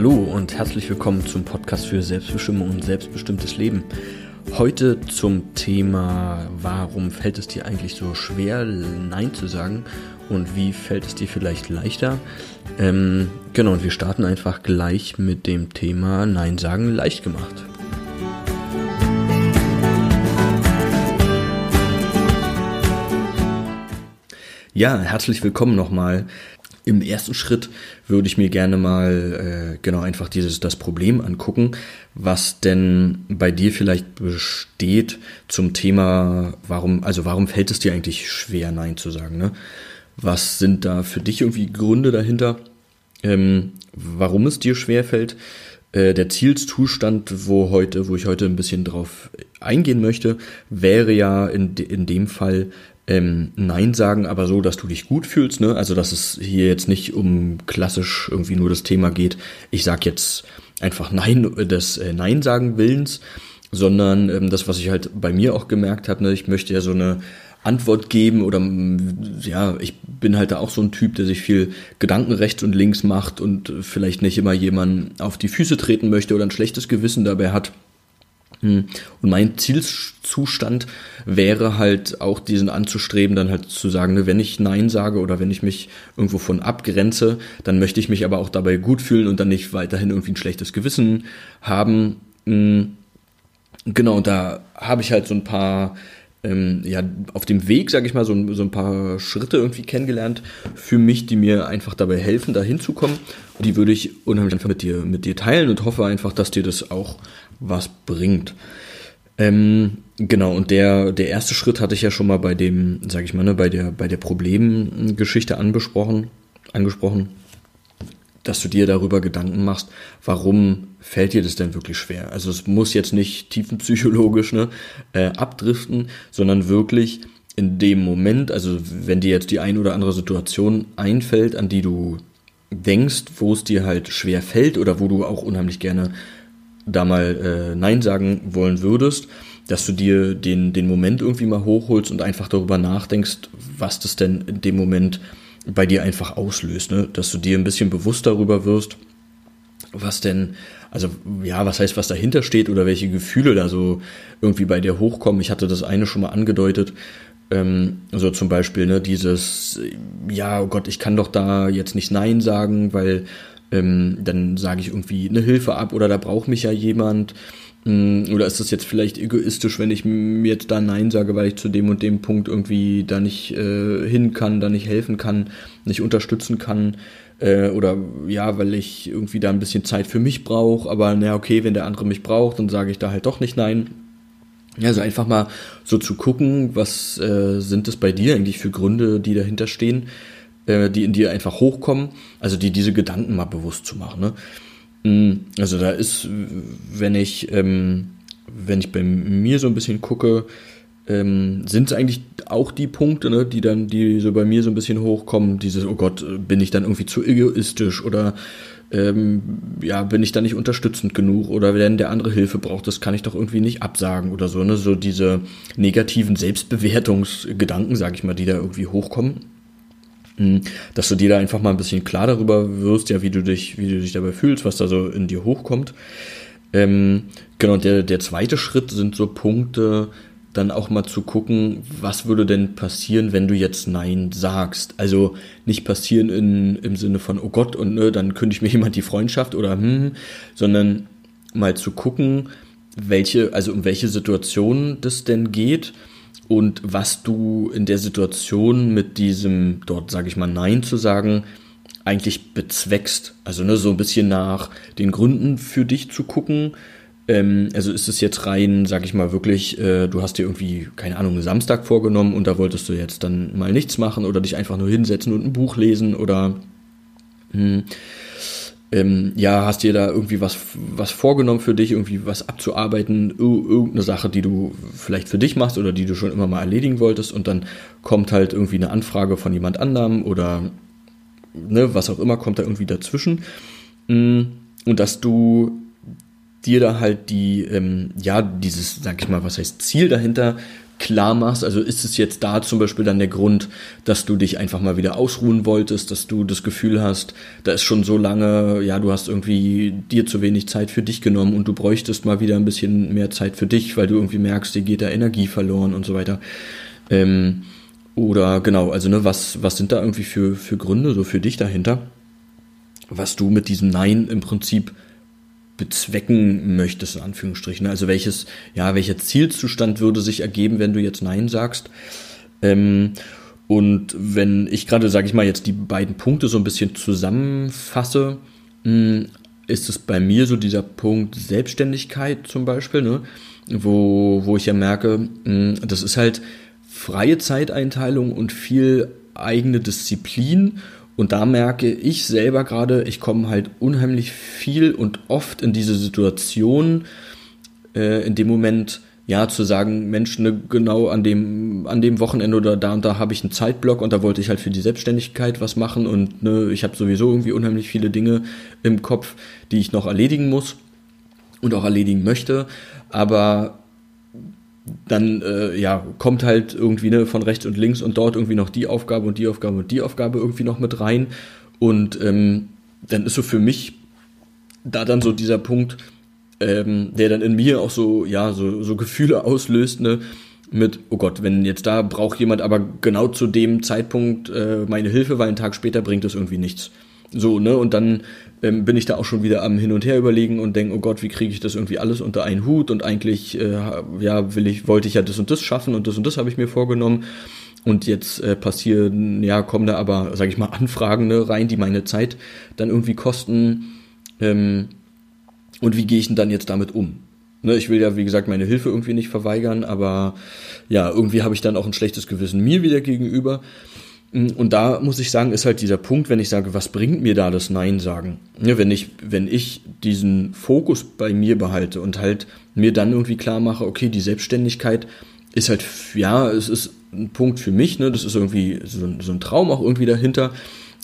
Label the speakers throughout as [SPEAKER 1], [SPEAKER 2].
[SPEAKER 1] Hallo und herzlich willkommen zum Podcast für Selbstbestimmung und selbstbestimmtes Leben. Heute zum Thema, warum fällt es dir eigentlich so schwer, Nein zu sagen und wie fällt es dir vielleicht leichter? Ähm, genau, und wir starten einfach gleich mit dem Thema Nein sagen leicht gemacht. Ja, herzlich willkommen nochmal. Im ersten Schritt würde ich mir gerne mal äh, genau einfach dieses das Problem angucken, was denn bei dir vielleicht besteht zum Thema, warum also warum fällt es dir eigentlich schwer Nein zu sagen? Ne? Was sind da für dich irgendwie Gründe dahinter, ähm, warum es dir schwer fällt? Äh, der Zielzustand, wo heute, wo ich heute ein bisschen drauf eingehen möchte, wäre ja in, in dem Fall ähm, Nein sagen, aber so, dass du dich gut fühlst. Ne? Also, dass es hier jetzt nicht um klassisch irgendwie nur das Thema geht, ich sag jetzt einfach Nein des äh, Nein sagen Willens, sondern ähm, das, was ich halt bei mir auch gemerkt habe, ne? ich möchte ja so eine Antwort geben oder ja, ich bin halt da auch so ein Typ, der sich viel Gedanken rechts und links macht und vielleicht nicht immer jemanden auf die Füße treten möchte oder ein schlechtes Gewissen dabei hat. Hm. Und mein Zielzustand wäre halt auch diesen anzustreben, dann halt zu sagen, ne, wenn ich Nein sage oder wenn ich mich irgendwo von abgrenze, dann möchte ich mich aber auch dabei gut fühlen und dann nicht weiterhin irgendwie ein schlechtes Gewissen haben. Hm. Genau, da habe ich halt so ein paar, ähm, ja, auf dem Weg, sage ich mal, so, so ein paar Schritte irgendwie kennengelernt für mich, die mir einfach dabei helfen, da hinzukommen. Und die würde ich unheimlich einfach mit dir, mit dir teilen und hoffe einfach, dass dir das auch was bringt. Ähm, genau, und der, der erste Schritt hatte ich ja schon mal bei dem, sag ich mal, ne, bei der, bei der Problemgeschichte angesprochen, angesprochen, dass du dir darüber Gedanken machst, warum fällt dir das denn wirklich schwer? Also es muss jetzt nicht tiefenpsychologisch ne, äh, abdriften, sondern wirklich in dem Moment, also wenn dir jetzt die ein oder andere Situation einfällt, an die du denkst, wo es dir halt schwer fällt oder wo du auch unheimlich gerne da mal äh, Nein sagen wollen würdest, dass du dir den, den Moment irgendwie mal hochholst und einfach darüber nachdenkst, was das denn in dem Moment bei dir einfach auslöst, ne? dass du dir ein bisschen bewusst darüber wirst, was denn, also ja, was heißt, was dahinter steht oder welche Gefühle da so irgendwie bei dir hochkommen. Ich hatte das eine schon mal angedeutet, ähm, so zum Beispiel, ne, dieses, ja, oh Gott, ich kann doch da jetzt nicht Nein sagen, weil ähm, dann sage ich irgendwie eine Hilfe ab oder da braucht mich ja jemand. Mm, oder ist das jetzt vielleicht egoistisch, wenn ich mir jetzt da Nein sage, weil ich zu dem und dem Punkt irgendwie da nicht äh, hin kann, da nicht helfen kann, nicht unterstützen kann? Äh, oder ja, weil ich irgendwie da ein bisschen Zeit für mich brauche, aber na okay, wenn der andere mich braucht, dann sage ich da halt doch nicht Nein. Also einfach mal so zu gucken, was äh, sind es bei dir eigentlich für Gründe, die dahinter stehen äh, die in dir einfach hochkommen, also die diese Gedanken mal bewusst zu machen. Ne? Mm, also da ist, wenn ich, ähm, wenn ich bei mir so ein bisschen gucke, ähm, sind es eigentlich auch die Punkte, ne, die dann, die so bei mir so ein bisschen hochkommen, dieses, oh Gott, bin ich dann irgendwie zu egoistisch oder ähm, ja, bin ich da nicht unterstützend genug oder wenn der andere Hilfe braucht, das kann ich doch irgendwie nicht absagen oder so, ne? So diese negativen Selbstbewertungsgedanken, sag ich mal, die da irgendwie hochkommen. Hm, dass du dir da einfach mal ein bisschen klar darüber wirst, ja, wie du dich, wie du dich dabei fühlst, was da so in dir hochkommt. Ähm, genau, der, der zweite Schritt sind so Punkte, dann auch mal zu gucken, was würde denn passieren, wenn du jetzt Nein sagst. Also nicht passieren in, im Sinne von, oh Gott, und ne, dann kündigt mir jemand die Freundschaft oder hm, sondern mal zu gucken, welche, also um welche Situation das denn geht und was du in der Situation mit diesem, dort sage ich mal, Nein zu sagen, eigentlich bezweckst. Also ne, so ein bisschen nach den Gründen für dich zu gucken. Ähm, also ist es jetzt rein, sage ich mal, wirklich, äh, du hast dir irgendwie, keine Ahnung, Samstag vorgenommen und da wolltest du jetzt dann mal nichts machen oder dich einfach nur hinsetzen und ein Buch lesen oder mh, hm, ähm, ja, hast dir da irgendwie was, was vorgenommen für dich, irgendwie was abzuarbeiten, irgendeine Sache, die du vielleicht für dich machst oder die du schon immer mal erledigen wolltest und dann kommt halt irgendwie eine Anfrage von jemand anderem oder ne, was auch immer kommt da irgendwie dazwischen. Mm, und dass du dir da halt die, ähm, ja, dieses, sag ich mal, was heißt Ziel dahinter klar machst. Also ist es jetzt da zum Beispiel dann der Grund, dass du dich einfach mal wieder ausruhen wolltest, dass du das Gefühl hast, da ist schon so lange, ja, du hast irgendwie dir zu wenig Zeit für dich genommen und du bräuchtest mal wieder ein bisschen mehr Zeit für dich, weil du irgendwie merkst, dir geht da Energie verloren und so weiter. Ähm, oder genau, also ne, was, was sind da irgendwie für, für Gründe so für dich dahinter, was du mit diesem Nein im Prinzip bezwecken möchtest, in Anführungsstrichen. Also welches, ja, welcher Zielzustand würde sich ergeben, wenn du jetzt Nein sagst? Ähm, und wenn ich gerade, sage ich mal, jetzt die beiden Punkte so ein bisschen zusammenfasse, hm, ist es bei mir so dieser Punkt Selbstständigkeit zum Beispiel, ne? wo, wo ich ja merke, hm, das ist halt freie Zeiteinteilung und viel eigene Disziplin und da merke ich selber gerade, ich komme halt unheimlich viel und oft in diese Situation, äh, in dem Moment, ja, zu sagen, Mensch, ne, genau an dem, an dem Wochenende oder da und da habe ich einen Zeitblock und da wollte ich halt für die Selbstständigkeit was machen und ne, ich habe sowieso irgendwie unheimlich viele Dinge im Kopf, die ich noch erledigen muss und auch erledigen möchte. Aber dann äh, ja, kommt halt irgendwie ne, von rechts und links und dort irgendwie noch die Aufgabe und die Aufgabe und die Aufgabe irgendwie noch mit rein. Und ähm, dann ist so für mich da dann so dieser Punkt, ähm, der dann in mir auch so, ja, so, so Gefühle auslöst, ne, mit, oh Gott, wenn jetzt da braucht jemand aber genau zu dem Zeitpunkt äh, meine Hilfe, weil einen Tag später bringt das irgendwie nichts. So, ne, und dann ähm, bin ich da auch schon wieder am Hin und Her überlegen und denke, oh Gott, wie kriege ich das irgendwie alles unter einen Hut und eigentlich, äh, ja, will ich, wollte ich ja das und das schaffen und das und das habe ich mir vorgenommen. Und jetzt äh, passieren, ja, kommen da aber, sage ich mal, Anfragen ne, rein, die meine Zeit dann irgendwie kosten. Ähm, und wie gehe ich denn dann jetzt damit um? Ne, ich will ja, wie gesagt, meine Hilfe irgendwie nicht verweigern, aber ja, irgendwie habe ich dann auch ein schlechtes Gewissen mir wieder gegenüber. Und da muss ich sagen, ist halt dieser Punkt, wenn ich sage, was bringt mir da das Nein sagen? Ja, wenn ich, wenn ich diesen Fokus bei mir behalte und halt mir dann irgendwie klar mache, okay, die Selbstständigkeit ist halt, ja, es ist ein Punkt für mich, ne, das ist irgendwie so, so ein Traum auch irgendwie dahinter.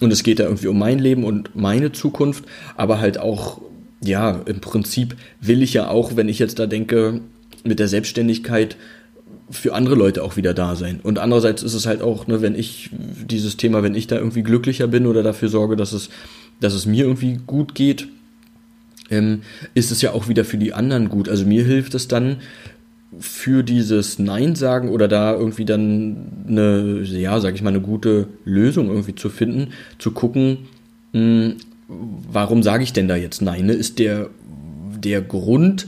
[SPEAKER 1] Und es geht da irgendwie um mein Leben und meine Zukunft, aber halt auch, ja, im Prinzip will ich ja auch, wenn ich jetzt da denke, mit der Selbstständigkeit für andere Leute auch wieder da sein. Und andererseits ist es halt auch, ne, wenn ich dieses Thema, wenn ich da irgendwie glücklicher bin oder dafür sorge, dass es, dass es mir irgendwie gut geht, ähm, ist es ja auch wieder für die anderen gut. Also mir hilft es dann für dieses Nein sagen oder da irgendwie dann eine, ja, sag ich mal, eine gute Lösung irgendwie zu finden, zu gucken, mh, hm, warum sage ich denn da jetzt Nein? Ne? Ist der, der Grund,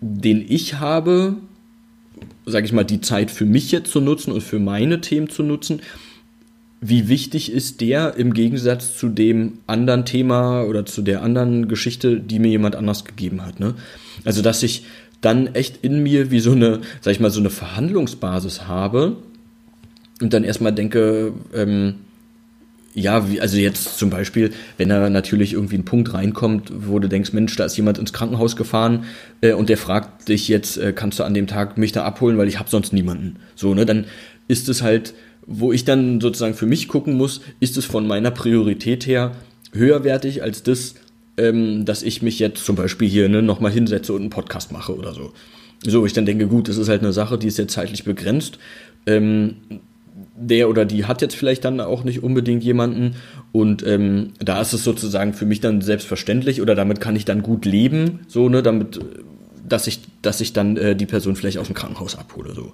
[SPEAKER 1] den ich habe, sage ich mal, die Zeit für mich jetzt zu nutzen und für meine Themen zu nutzen, wie wichtig ist der im Gegensatz zu dem anderen Thema oder zu der anderen Geschichte, die mir jemand anders gegeben hat. Ne? Also, dass ich dann echt in mir wie so eine, sag ich mal, so eine Verhandlungsbasis habe und dann erstmal denke, ähm, ja, wie, also jetzt zum Beispiel, wenn da natürlich irgendwie ein Punkt reinkommt, wo du denkst, Mensch, da ist jemand ins Krankenhaus gefahren äh, und der fragt dich jetzt, äh, kannst du an dem Tag mich da abholen, weil ich habe sonst niemanden. So, ne, dann ist es halt, wo ich dann sozusagen für mich gucken muss, ist es von meiner Priorität her höherwertig als das, ähm, dass ich mich jetzt zum Beispiel hier ne, nochmal hinsetze und einen Podcast mache oder so. So, ich dann denke, gut, das ist halt eine Sache, die ist jetzt zeitlich begrenzt. Ähm, der oder die hat jetzt vielleicht dann auch nicht unbedingt jemanden und ähm, da ist es sozusagen für mich dann selbstverständlich oder damit kann ich dann gut leben, so ne, damit, dass ich, dass ich dann äh, die Person vielleicht aus dem Krankenhaus abhole, so.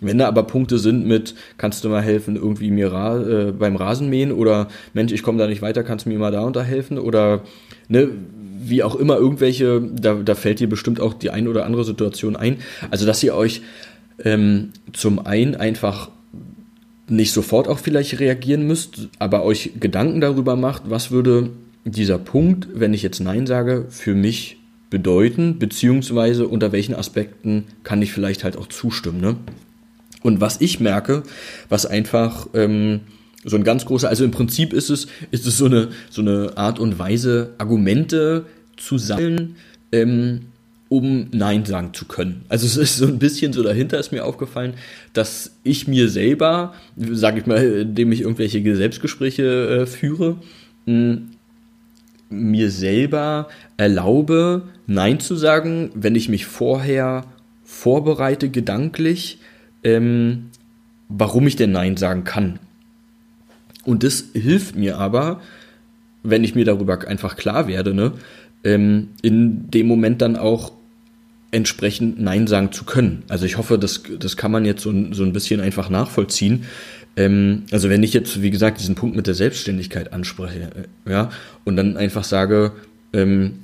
[SPEAKER 1] Wenn da aber Punkte sind mit, kannst du mal helfen, irgendwie mir ra äh, beim Rasenmähen oder Mensch, ich komme da nicht weiter, kannst du mir mal da unterhelfen oder ne, wie auch immer irgendwelche, da, da fällt dir bestimmt auch die ein oder andere Situation ein. Also dass ihr euch ähm, zum einen einfach nicht sofort auch vielleicht reagieren müsst, aber euch Gedanken darüber macht, was würde dieser Punkt, wenn ich jetzt Nein sage, für mich bedeuten, beziehungsweise unter welchen Aspekten kann ich vielleicht halt auch zustimmen. Ne? Und was ich merke, was einfach ähm, so ein ganz großer, also im Prinzip ist es, ist es so eine, so eine Art und Weise, Argumente zu sammeln, ähm, um Nein sagen zu können. Also es ist so ein bisschen so dahinter ist mir aufgefallen, dass ich mir selber, sage ich mal, indem ich irgendwelche Selbstgespräche äh, führe, mh, mir selber erlaube, Nein zu sagen, wenn ich mich vorher vorbereite, gedanklich, ähm, warum ich denn Nein sagen kann. Und das hilft mir aber, wenn ich mir darüber einfach klar werde, ne, ähm, in dem Moment dann auch entsprechend Nein sagen zu können. Also ich hoffe, das, das kann man jetzt so, so ein bisschen einfach nachvollziehen. Ähm, also wenn ich jetzt, wie gesagt, diesen Punkt mit der Selbstständigkeit anspreche, äh, ja, und dann einfach sage, ähm,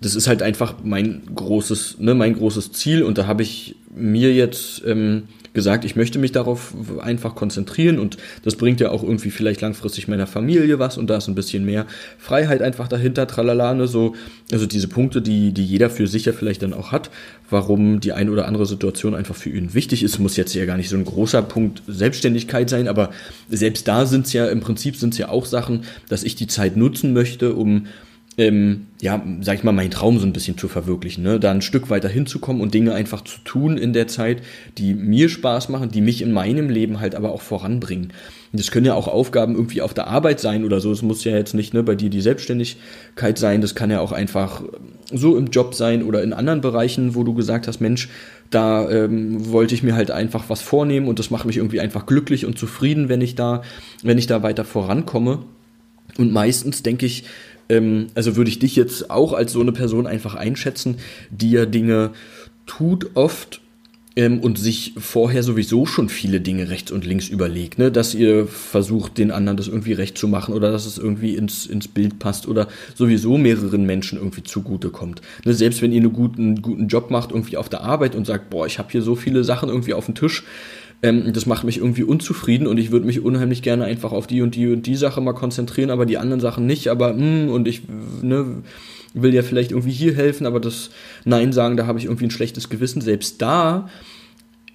[SPEAKER 1] das ist halt einfach mein großes, ne, mein großes Ziel und da habe ich mir jetzt ähm, gesagt, ich möchte mich darauf einfach konzentrieren und das bringt ja auch irgendwie vielleicht langfristig meiner Familie was und da ist ein bisschen mehr Freiheit einfach dahinter, tralala, ne, so, also diese Punkte, die, die jeder für sich ja vielleicht dann auch hat, warum die eine oder andere Situation einfach für ihn wichtig ist, muss jetzt ja gar nicht so ein großer Punkt Selbstständigkeit sein, aber selbst da sind es ja, im Prinzip sind es ja auch Sachen, dass ich die Zeit nutzen möchte, um ähm, ja, sag ich mal, meinen Traum so ein bisschen zu verwirklichen, ne? da ein Stück weiter hinzukommen und Dinge einfach zu tun in der Zeit, die mir Spaß machen, die mich in meinem Leben halt aber auch voranbringen. Das können ja auch Aufgaben irgendwie auf der Arbeit sein oder so. Es muss ja jetzt nicht ne, bei dir die Selbstständigkeit sein. Das kann ja auch einfach so im Job sein oder in anderen Bereichen, wo du gesagt hast, Mensch, da ähm, wollte ich mir halt einfach was vornehmen und das macht mich irgendwie einfach glücklich und zufrieden, wenn ich da, wenn ich da weiter vorankomme. Und meistens denke ich, ähm, also würde ich dich jetzt auch als so eine Person einfach einschätzen, die ja Dinge tut oft ähm, und sich vorher sowieso schon viele Dinge rechts und links überlegt, ne? dass ihr versucht, den anderen das irgendwie recht zu machen oder dass es irgendwie ins, ins Bild passt oder sowieso mehreren Menschen irgendwie zugutekommt. Ne? Selbst wenn ihr einen guten, guten Job macht, irgendwie auf der Arbeit und sagt, boah, ich habe hier so viele Sachen irgendwie auf dem Tisch, ähm, das macht mich irgendwie unzufrieden und ich würde mich unheimlich gerne einfach auf die und die und die Sache mal konzentrieren, aber die anderen Sachen nicht. Aber mh, hm, und ich ne, will ja vielleicht irgendwie hier helfen, aber das Nein sagen, da habe ich irgendwie ein schlechtes Gewissen. Selbst da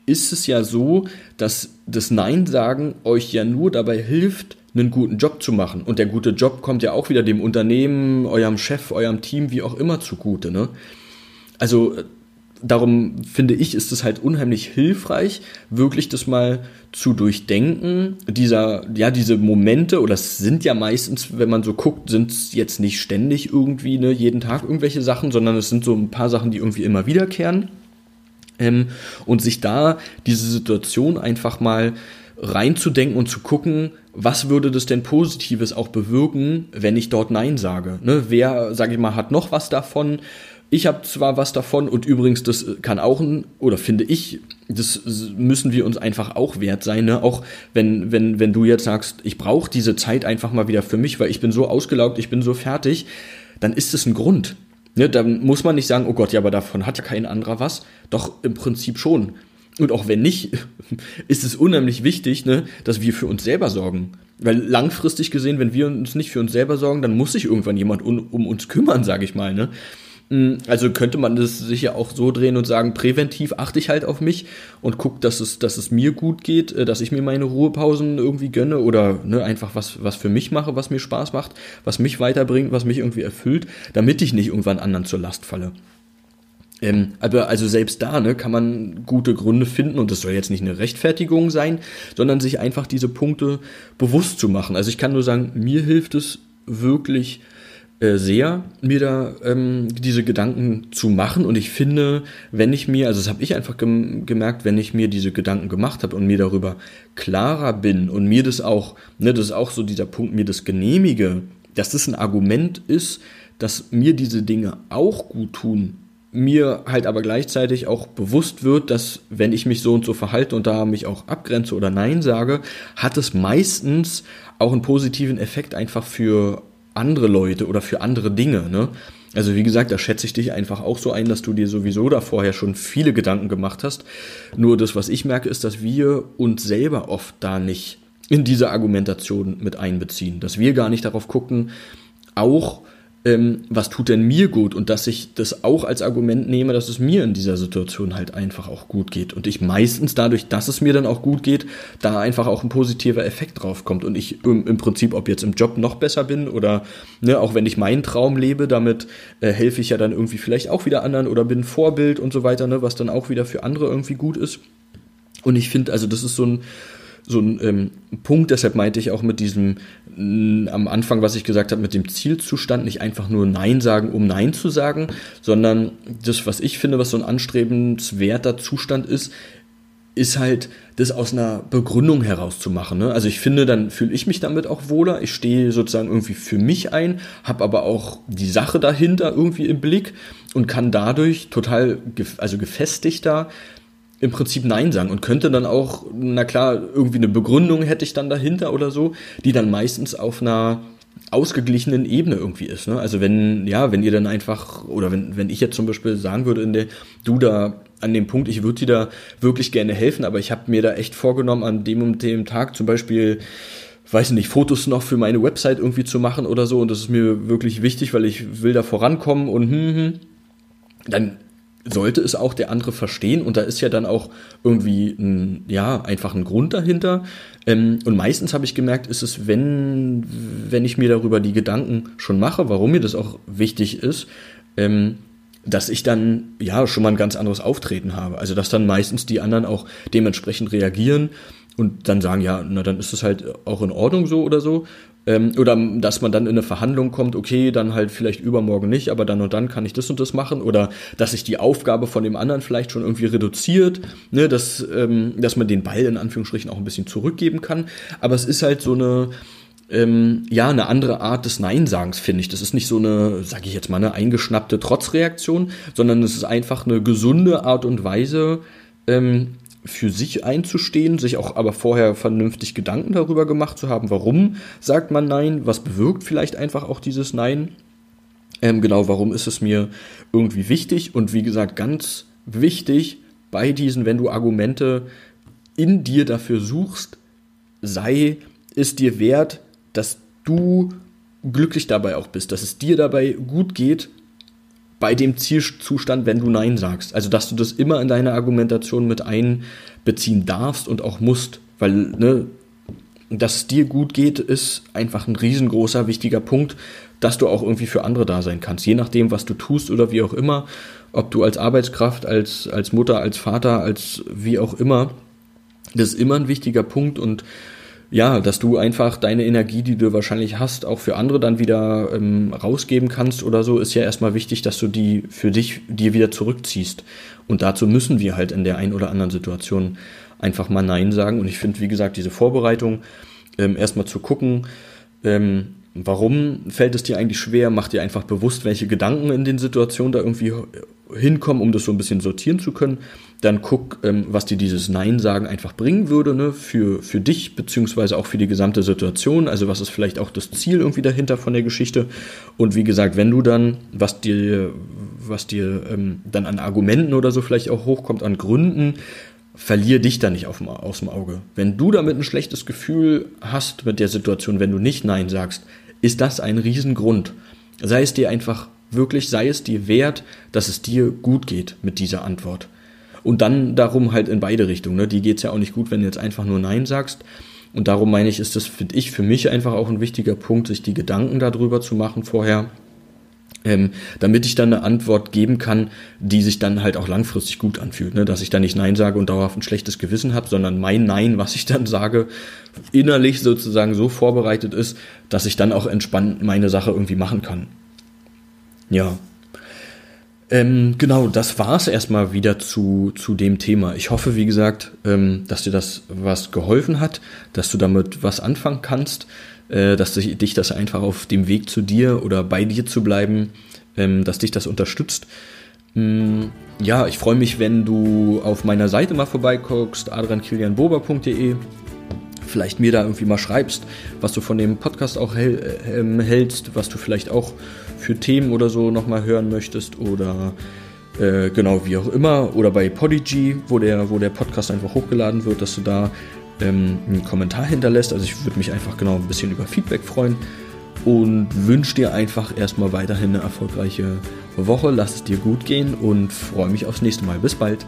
[SPEAKER 1] ist es ja so, dass das Nein sagen euch ja nur dabei hilft, einen guten Job zu machen. Und der gute Job kommt ja auch wieder dem Unternehmen, eurem Chef, eurem Team, wie auch immer zugute. Ne? Also darum finde ich, ist es halt unheimlich hilfreich, wirklich das mal zu durchdenken. Dieser, ja, diese Momente, oder es sind ja meistens, wenn man so guckt, sind es jetzt nicht ständig irgendwie, ne, jeden Tag irgendwelche Sachen, sondern es sind so ein paar Sachen, die irgendwie immer wiederkehren. Ähm, und sich da diese Situation einfach mal reinzudenken und zu gucken, was würde das denn Positives auch bewirken, wenn ich dort Nein sage? Ne? Wer, sage ich mal, hat noch was davon? Ich habe zwar was davon und übrigens, das kann auch ein, oder finde ich, das müssen wir uns einfach auch wert sein, ne? Auch wenn, wenn, wenn du jetzt sagst, ich brauche diese Zeit einfach mal wieder für mich, weil ich bin so ausgelaugt, ich bin so fertig, dann ist es ein Grund. Ne? Dann muss man nicht sagen, oh Gott, ja, aber davon hat ja kein anderer was. Doch im Prinzip schon. Und auch wenn nicht, ist es unheimlich wichtig, ne, dass wir für uns selber sorgen. Weil langfristig gesehen, wenn wir uns nicht für uns selber sorgen, dann muss sich irgendwann jemand um, um uns kümmern, sage ich mal. Ne? Mm, also könnte man das sicher auch so drehen und sagen, präventiv achte ich halt auf mich und gucke, dass es, dass es mir gut geht, äh, dass ich mir meine Ruhepausen irgendwie gönne oder ne, einfach was, was für mich mache, was mir Spaß macht, was mich weiterbringt, was mich irgendwie erfüllt, damit ich nicht irgendwann anderen zur Last falle. Ähm, aber also selbst da ne, kann man gute Gründe finden und das soll jetzt nicht eine Rechtfertigung sein, sondern sich einfach diese Punkte bewusst zu machen. Also ich kann nur sagen, mir hilft es wirklich, äh, sehr, mir da ähm, diese Gedanken zu machen. Und ich finde, wenn ich mir, also das habe ich einfach gem gemerkt, wenn ich mir diese Gedanken gemacht habe und mir darüber klarer bin und mir das auch, ne, das ist auch so dieser Punkt, mir das genehmige, dass das ein Argument ist, dass mir diese Dinge auch gut tun, mir halt aber gleichzeitig auch bewusst wird, dass wenn ich mich so und so verhalte und da mich auch abgrenze oder Nein sage, hat es meistens auch einen positiven Effekt einfach für andere Leute oder für andere Dinge, ne? Also wie gesagt, da schätze ich dich einfach auch so ein, dass du dir sowieso da vorher schon viele Gedanken gemacht hast. Nur das, was ich merke, ist, dass wir uns selber oft da nicht in diese Argumentation mit einbeziehen. Dass wir gar nicht darauf gucken, auch ähm, was tut denn mir gut? Und dass ich das auch als Argument nehme, dass es mir in dieser Situation halt einfach auch gut geht. Und ich meistens dadurch, dass es mir dann auch gut geht, da einfach auch ein positiver Effekt drauf kommt. Und ich im, im Prinzip, ob jetzt im Job noch besser bin oder ne, auch wenn ich meinen Traum lebe, damit äh, helfe ich ja dann irgendwie vielleicht auch wieder anderen oder bin Vorbild und so weiter, ne, was dann auch wieder für andere irgendwie gut ist. Und ich finde, also das ist so ein so ein ähm, Punkt, deshalb meinte ich auch mit diesem mh, am Anfang, was ich gesagt habe, mit dem Zielzustand, nicht einfach nur Nein sagen, um Nein zu sagen, sondern das, was ich finde, was so ein anstrebenswerter Zustand ist, ist halt, das aus einer Begründung herauszumachen. Ne? Also ich finde, dann fühle ich mich damit auch wohler. Ich stehe sozusagen irgendwie für mich ein, habe aber auch die Sache dahinter irgendwie im Blick und kann dadurch total, also gefestigter im Prinzip Nein sagen und könnte dann auch, na klar, irgendwie eine Begründung hätte ich dann dahinter oder so, die dann meistens auf einer ausgeglichenen Ebene irgendwie ist. Ne? Also wenn, ja, wenn ihr dann einfach, oder wenn, wenn ich jetzt zum Beispiel sagen würde, in der, du da an dem Punkt, ich würde dir da wirklich gerne helfen, aber ich habe mir da echt vorgenommen, an dem und dem Tag zum Beispiel, weiß nicht, Fotos noch für meine Website irgendwie zu machen oder so und das ist mir wirklich wichtig, weil ich will da vorankommen und hm, hm, dann sollte es auch der andere verstehen und da ist ja dann auch irgendwie ein, ja, einfach ein Grund dahinter. Ähm, und meistens habe ich gemerkt, ist es, wenn, wenn ich mir darüber die Gedanken schon mache, warum mir das auch wichtig ist, ähm, dass ich dann ja schon mal ein ganz anderes Auftreten habe. Also dass dann meistens die anderen auch dementsprechend reagieren und dann sagen, ja, na dann ist es halt auch in Ordnung so oder so. Ähm, oder dass man dann in eine Verhandlung kommt, okay, dann halt vielleicht übermorgen nicht, aber dann und dann kann ich das und das machen. Oder dass sich die Aufgabe von dem anderen vielleicht schon irgendwie reduziert, ne, dass, ähm, dass man den Ball in Anführungsstrichen auch ein bisschen zurückgeben kann. Aber es ist halt so eine, ähm, ja, eine andere Art des Nein-Sagens, finde ich. Das ist nicht so eine, sage ich jetzt mal, eine eingeschnappte Trotzreaktion, sondern es ist einfach eine gesunde Art und Weise, ähm, für sich einzustehen, sich auch aber vorher vernünftig Gedanken darüber gemacht zu haben, warum sagt man Nein, was bewirkt vielleicht einfach auch dieses Nein. Ähm, genau, warum ist es mir irgendwie wichtig? Und wie gesagt, ganz wichtig bei diesen, wenn du Argumente in dir dafür suchst, sei es dir wert, dass du glücklich dabei auch bist, dass es dir dabei gut geht bei dem Zielzustand, wenn du Nein sagst. Also, dass du das immer in deine Argumentation mit einbeziehen darfst und auch musst, weil, ne, dass es dir gut geht, ist einfach ein riesengroßer, wichtiger Punkt, dass du auch irgendwie für andere da sein kannst. Je nachdem, was du tust oder wie auch immer, ob du als Arbeitskraft, als, als Mutter, als Vater, als wie auch immer, das ist immer ein wichtiger Punkt und ja, dass du einfach deine Energie, die du wahrscheinlich hast, auch für andere dann wieder ähm, rausgeben kannst oder so, ist ja erstmal wichtig, dass du die für dich dir wieder zurückziehst. Und dazu müssen wir halt in der einen oder anderen Situation einfach mal Nein sagen. Und ich finde, wie gesagt, diese Vorbereitung, ähm, erstmal zu gucken, ähm, warum fällt es dir eigentlich schwer, mach dir einfach bewusst, welche Gedanken in den Situationen da irgendwie hinkommen, um das so ein bisschen sortieren zu können. Dann guck, ähm, was dir dieses Nein sagen einfach bringen würde, ne, für, für dich, beziehungsweise auch für die gesamte Situation. Also was ist vielleicht auch das Ziel irgendwie dahinter von der Geschichte. Und wie gesagt, wenn du dann, was dir, was dir ähm, dann an Argumenten oder so vielleicht auch hochkommt, an Gründen, verlier dich da nicht auf, aus dem Auge. Wenn du damit ein schlechtes Gefühl hast mit der Situation, wenn du nicht Nein sagst, ist das ein Riesengrund. Sei es dir einfach wirklich, sei es dir wert, dass es dir gut geht mit dieser Antwort. Und dann darum halt in beide Richtungen. Ne? Die geht's ja auch nicht gut, wenn du jetzt einfach nur Nein sagst. Und darum meine ich, ist das, finde ich, für mich einfach auch ein wichtiger Punkt, sich die Gedanken darüber zu machen vorher, ähm, damit ich dann eine Antwort geben kann, die sich dann halt auch langfristig gut anfühlt. Ne? Dass ich dann nicht Nein sage und dauerhaft ein schlechtes Gewissen habe, sondern mein Nein, was ich dann sage, innerlich sozusagen so vorbereitet ist, dass ich dann auch entspannt meine Sache irgendwie machen kann. Ja, ähm, genau, das war es erstmal wieder zu, zu dem Thema. Ich hoffe, wie gesagt, ähm, dass dir das was geholfen hat, dass du damit was anfangen kannst, dass dich, das einfach auf dem Weg zu dir oder bei dir zu bleiben, ähm, dass dich das unterstützt. Ähm, ja, ich freue mich, wenn du auf meiner Seite mal vorbeiguckst, adriankilianbober.de vielleicht mir da irgendwie mal schreibst, was du von dem Podcast auch hält, äh, hältst, was du vielleicht auch für Themen oder so nochmal hören möchtest oder äh, genau wie auch immer oder bei Podigy, wo der, wo der Podcast einfach hochgeladen wird, dass du da ähm, einen Kommentar hinterlässt. Also ich würde mich einfach genau ein bisschen über Feedback freuen und wünsche dir einfach erstmal weiterhin eine erfolgreiche Woche. Lass es dir gut gehen und freue mich aufs nächste Mal. Bis bald.